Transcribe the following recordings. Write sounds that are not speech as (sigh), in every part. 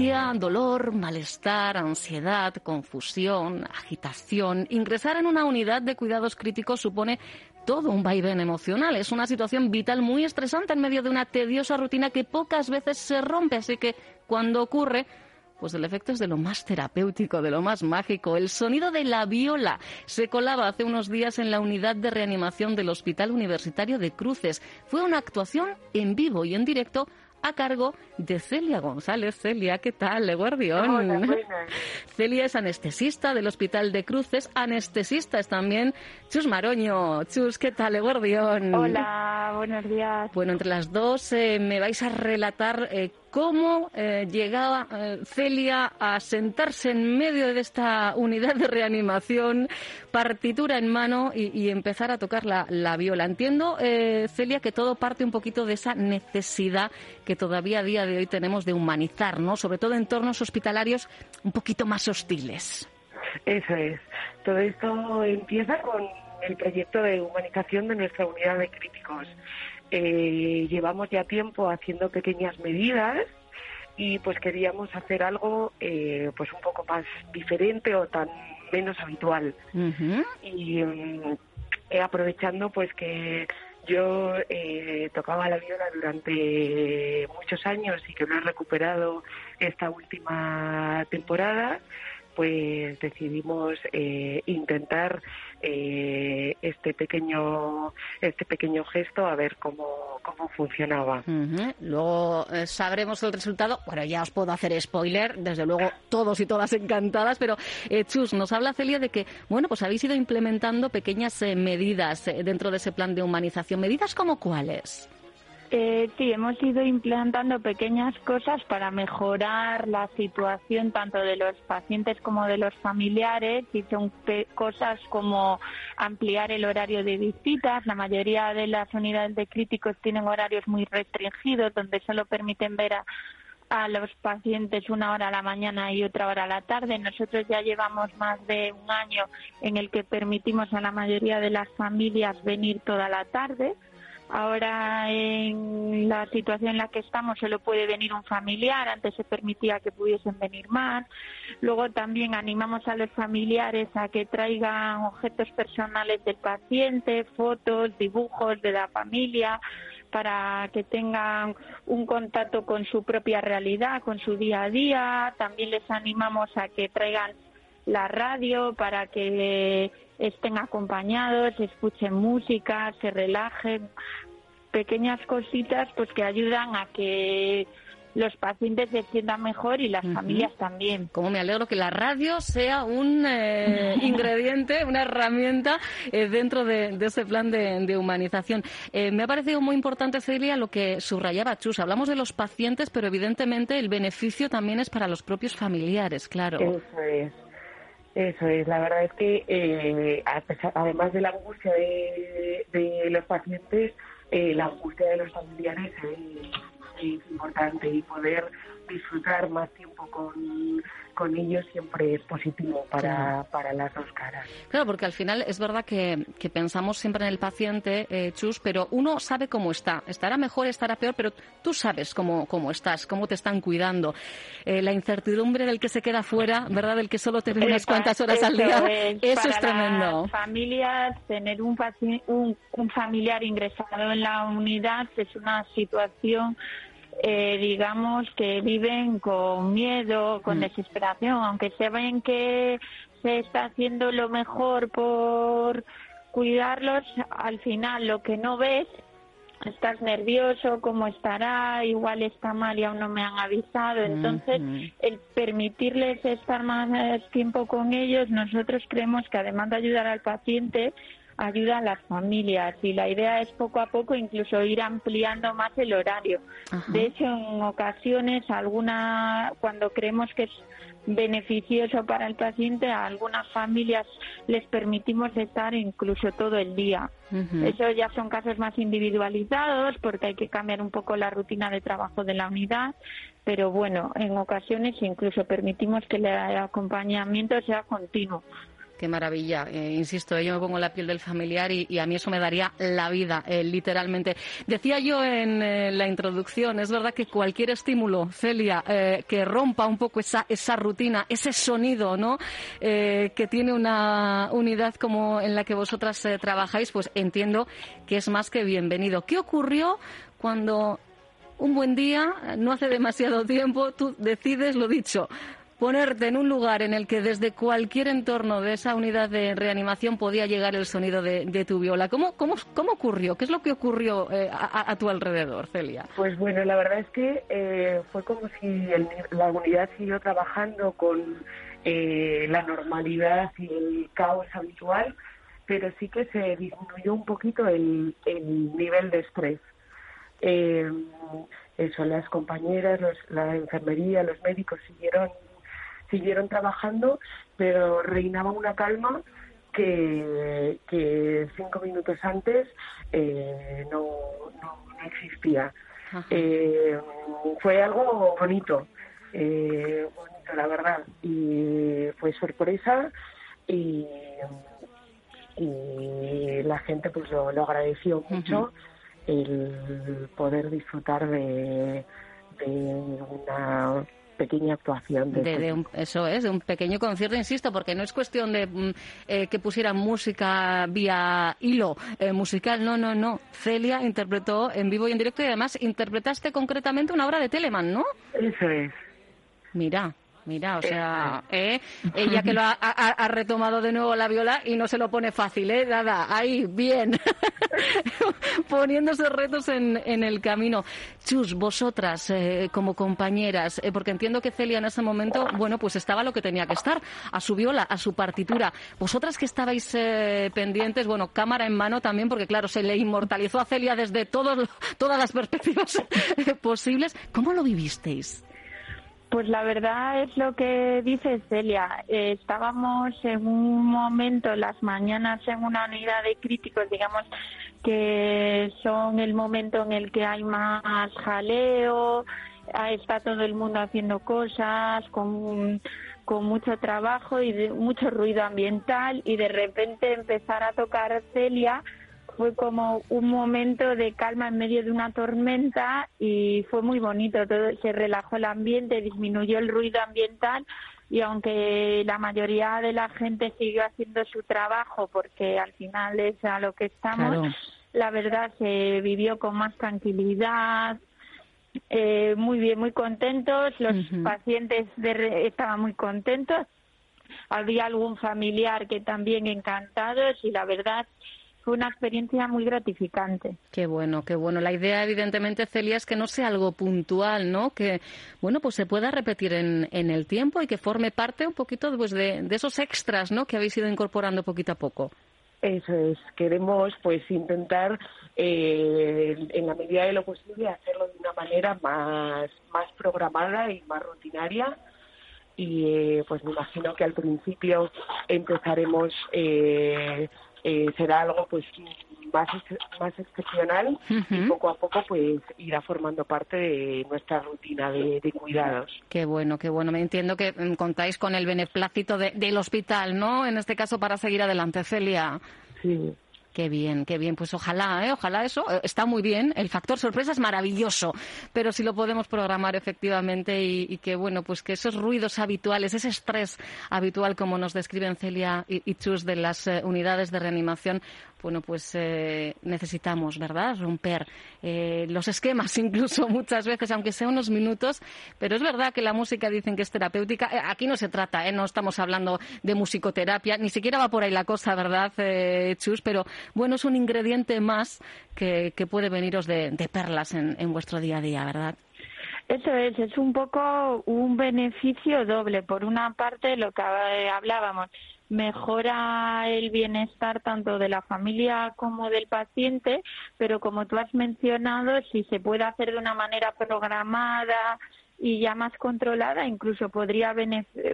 Dolor, malestar, ansiedad, confusión, agitación. Ingresar en una unidad de cuidados críticos supone todo un vaivén emocional. Es una situación vital muy estresante en medio de una tediosa rutina que pocas veces se rompe. Así que cuando ocurre, pues el efecto es de lo más terapéutico, de lo más mágico. El sonido de la viola se colaba hace unos días en la unidad de reanimación del Hospital Universitario de Cruces. Fue una actuación en vivo y en directo a cargo de Celia González. Celia, ¿qué tal, Guardión? (laughs) Celia es anestesista del Hospital de Cruces, anestesista es también Chus Maroño. Chus, ¿qué tal, Guardión? Hola, buenos días. Bueno, entre las dos eh, me vais a relatar eh, cómo eh, llegaba eh, Celia a sentarse en medio de esta unidad de reanimación, partitura en mano y, empezar a tocar la, viola. Entiendo, eh, Celia, que todo parte un poquito de esa necesidad que todavía a día de hoy tenemos de humanizar, ¿no? Sobre todo en entornos hospitalarios un poquito más hostiles. Eso es. Todo esto empieza con el proyecto de humanización de nuestra unidad de críticos. Eh, llevamos ya tiempo haciendo pequeñas medidas y pues queríamos hacer algo eh, pues un poco más diferente o tan menos habitual. Y mm, eh, aprovechando pues que yo tocaba la viola durante muchos años y que lo he recuperado esta última temporada pues decidimos eh, intentar eh, este pequeño este pequeño gesto a ver cómo, cómo funcionaba. Luego eh, sabremos el resultado. Bueno, ya os puedo hacer spoiler, desde luego todos y todas encantadas, pero Chus, nos habla Celia de que, bueno, pues habéis ido implementando pequeñas medidas dentro de ese plan de humanización. ¿Medidas como cuáles? Eh, sí, hemos ido implantando pequeñas cosas para mejorar la situación tanto de los pacientes como de los familiares y son cosas como ampliar el horario de visitas. La mayoría de las unidades de críticos tienen horarios muy restringidos donde solo permiten ver a, a los pacientes una hora a la mañana y otra hora a la tarde. Nosotros ya llevamos más de un año en el que permitimos a la mayoría de las familias venir toda la tarde Ahora en la situación en la que estamos solo puede venir un familiar, antes se permitía que pudiesen venir más. Luego también animamos a los familiares a que traigan objetos personales del paciente, fotos, dibujos de la familia, para que tengan un contacto con su propia realidad, con su día a día. También les animamos a que traigan la radio para que estén acompañados, escuchen música, se relajen, pequeñas cositas pues que ayudan a que los pacientes se sientan mejor y las familias también. Como me alegro que la radio sea un eh, (laughs) ingrediente, una herramienta eh, dentro de, ese plan de, humanización. Eh, me ha parecido muy importante, Celia, lo que subrayaba Chus. Hablamos de los pacientes, pero evidentemente el beneficio también es para los propios familiares, claro. Eso es. Eso es, la verdad es que eh, además de la angustia de, los pacientes, eh, la angustia de los familiares es importante y poder disfrutar más tiempo con, con ellos siempre es positivo para, para las dos caras. Claro, porque al final es verdad que, que pensamos siempre en el paciente, eh, Chus, pero uno sabe cómo está. Estará mejor, estará peor, pero tú sabes cómo, cómo estás, cómo te están cuidando. Eh, la incertidumbre del que se queda fuera, ¿verdad? Del que solo te ve unas cuantas horas al día, eso es (laughs) tremendo. Las familias, tener un, un, un familiar ingresado en la unidad es una situación eh, digamos, que viven con miedo, con mm. desesperación, aunque se ven que se está haciendo lo mejor por cuidarlos, al final lo que no ves, estás nervioso, cómo estará, igual está mal y aún no me han avisado. Entonces, el permitirles estar más tiempo con ellos, nosotros creemos que además de ayudar al paciente, ayuda a las familias y la idea es poco a poco incluso ir ampliando más el horario. De hecho, en ocasiones, alguna, cuando creemos que es beneficioso para el paciente, a algunas familias les permitimos estar incluso todo el día. Eso ya son casos más individualizados porque hay que cambiar un poco la rutina de trabajo de la unidad, pero bueno, en ocasiones incluso permitimos que el acompañamiento sea continuo Qué maravilla. Eh, insisto, yo me pongo la piel del familiar y, a mí eso me daría la vida, eh, literalmente. Decía yo en eh, la introducción, es verdad que cualquier estímulo, Celia, que rompa un poco esa, esa rutina, ese sonido, ¿no? que tiene una unidad como en la que vosotras trabajáis, pues entiendo que es más que bienvenido. ¿Qué ocurrió cuando un buen día, no hace demasiado tiempo, tú decides lo dicho, ponerte en un lugar en el que desde cualquier entorno de esa unidad de reanimación podía llegar el sonido de, tu viola. ¿Cómo, cómo, cómo ocurrió? ¿Qué es lo que ocurrió eh, a, tu alrededor, Celia? Pues bueno, la verdad es que eh, fue como si la unidad siguió trabajando con eh, la normalidad y el caos habitual, pero sí que se disminuyó un poquito el, el nivel de estrés. eso, las compañeras, la enfermería, los médicos siguieron siguieron trabajando, pero reinaba una calma que, que cinco minutos antes eh, no, no, existía. Eh, fue algo bonito, eh, bonito la verdad, y fue sorpresa y, y la gente pues lo, agradeció mucho el poder disfrutar de, de una pequeña actuación. De, eso es, de un pequeño concierto, insisto, porque no es cuestión de mm, eh, que pusieran música vía hilo eh, musical, no, no, no. Celia interpretó en vivo y en directo y además interpretaste concretamente una obra de Telemann, ¿no? Eso es. Mira, Mira, o sea, ¿eh? ella que lo ha, retomado de nuevo la viola y no se lo pone fácil, ¿eh? Nada, ahí, bien. (laughs) Poniéndose retos en, en, el camino. Chus, vosotras, eh, como compañeras, eh, porque entiendo que Celia en ese momento, bueno, pues estaba lo que tenía que estar, a su viola, a su partitura. Vosotras que estabais eh, pendientes, bueno, cámara en mano también, porque claro, se le inmortalizó a Celia desde todos, todas las perspectivas (laughs) posibles. ¿Cómo lo vivisteis? Pues la verdad es lo que dice Celia. Eh, estábamos en un momento, las mañanas, en una unidad de críticos, digamos, que son el momento en el que hay más jaleo, está todo el mundo haciendo cosas con, con mucho trabajo y de, mucho ruido ambiental y de repente empezar a tocar Celia fue como un momento de calma en medio de una tormenta y fue muy bonito, todo se relajó el ambiente, disminuyó el ruido ambiental y aunque la mayoría de la gente siguió haciendo su trabajo porque al final es a lo que estamos, la verdad se vivió con más tranquilidad, eh, muy bien, muy contentos, los pacientes estaban muy contentos, había algún familiar que también encantados y la verdad fue una experiencia muy gratificante. Qué bueno, qué bueno. La idea, evidentemente, Celia, es que no sea algo puntual, ¿no? Que, bueno, pues se pueda repetir en, en el tiempo y que forme parte un poquito pues, de, de esos extras, ¿no? Que habéis ido incorporando poquito a poco. Eso es, queremos pues intentar eh, en la medida de lo posible hacerlo de una manera más, más programada y más rutinaria y eh, pues me imagino que al principio empezaremos eh, eh, será algo pues más, más excepcional y poco a poco pues irá formando parte de nuestra rutina de, cuidados. Qué bueno, qué bueno. Me entiendo que mm, contáis con el beneplácito del hospital, ¿no? En este caso para seguir adelante, Celia. Sí. Qué bien, qué bien. Pues ojalá, ¿eh? ojalá eso eh, está muy bien. El factor sorpresa es maravilloso, pero si lo podemos programar efectivamente y, que bueno, pues que esos ruidos habituales, ese estrés habitual, como nos describen Celia y, Chus de las eh, unidades de reanimación, bueno, pues eh, necesitamos, ¿verdad?, romper eh, los esquemas (laughs) incluso muchas veces, aunque sea unos minutos, pero es verdad que la música dicen que es terapéutica. Eh, aquí no se trata, ¿eh? no estamos hablando de musicoterapia, ni siquiera va por ahí la cosa, ¿verdad, Chus? Pero bueno, es un ingrediente más que, que puede veniros de, de perlas en, en vuestro día a día, ¿verdad? Eso es, es un poco un beneficio doble. Por una parte, lo que hablábamos, mejora el bienestar tanto de la familia como del paciente, pero como tú has mencionado, si se puede hacer de una manera programada y ya más controlada, incluso podría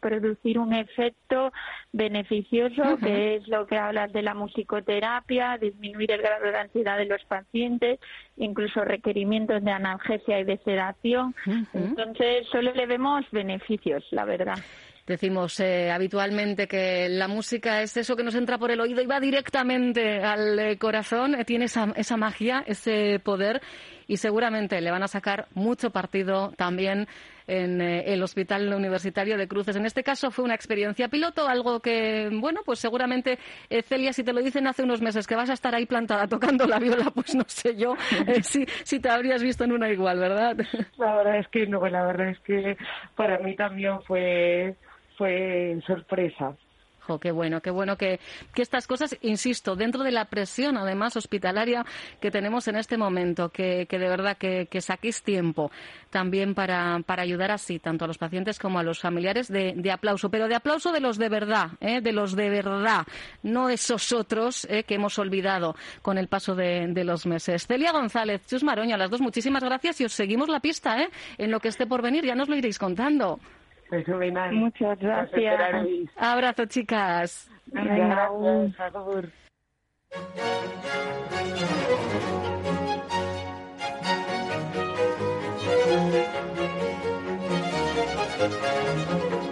producir un efecto beneficioso, que es lo que hablas de la musicoterapia, disminuir el grado de ansiedad de los pacientes, incluso requerimientos de analgesia y de sedación. Entonces, solo le vemos beneficios, la verdad. Decimos eh, habitualmente que la música es eso que nos entra por el oído y va directamente al eh, corazón, eh, tiene esa, esa magia, ese poder y seguramente le van a sacar mucho partido también en el Hospital Universitario de Cruces. En este caso fue una experiencia piloto, algo que, bueno, pues seguramente, Celia, si te lo dicen hace unos meses que vas a estar ahí plantada tocando la viola, pues no sé yo si, si te habrías visto en una igual, ¿verdad? La verdad es que no, la verdad es que para mí también fue fue sorpresa. Qué bueno, qué bueno que, que, estas cosas, insisto, dentro de la presión además hospitalaria que tenemos en este momento, que, que de verdad que, que, saquéis tiempo también para, para, ayudar así, tanto a los pacientes como a los familiares, de, de aplauso, pero de aplauso de los de verdad, ¿eh? de los de verdad, no esos otros ¿eh? que hemos olvidado con el paso de, los meses. Celia González, Chus Maroña, las dos muchísimas gracias y os seguimos la pista ¿eh? en lo que esté por venir, ya nos lo iréis contando. Muchas gracias. Abrazo, chicas. Gracias. favor. Onda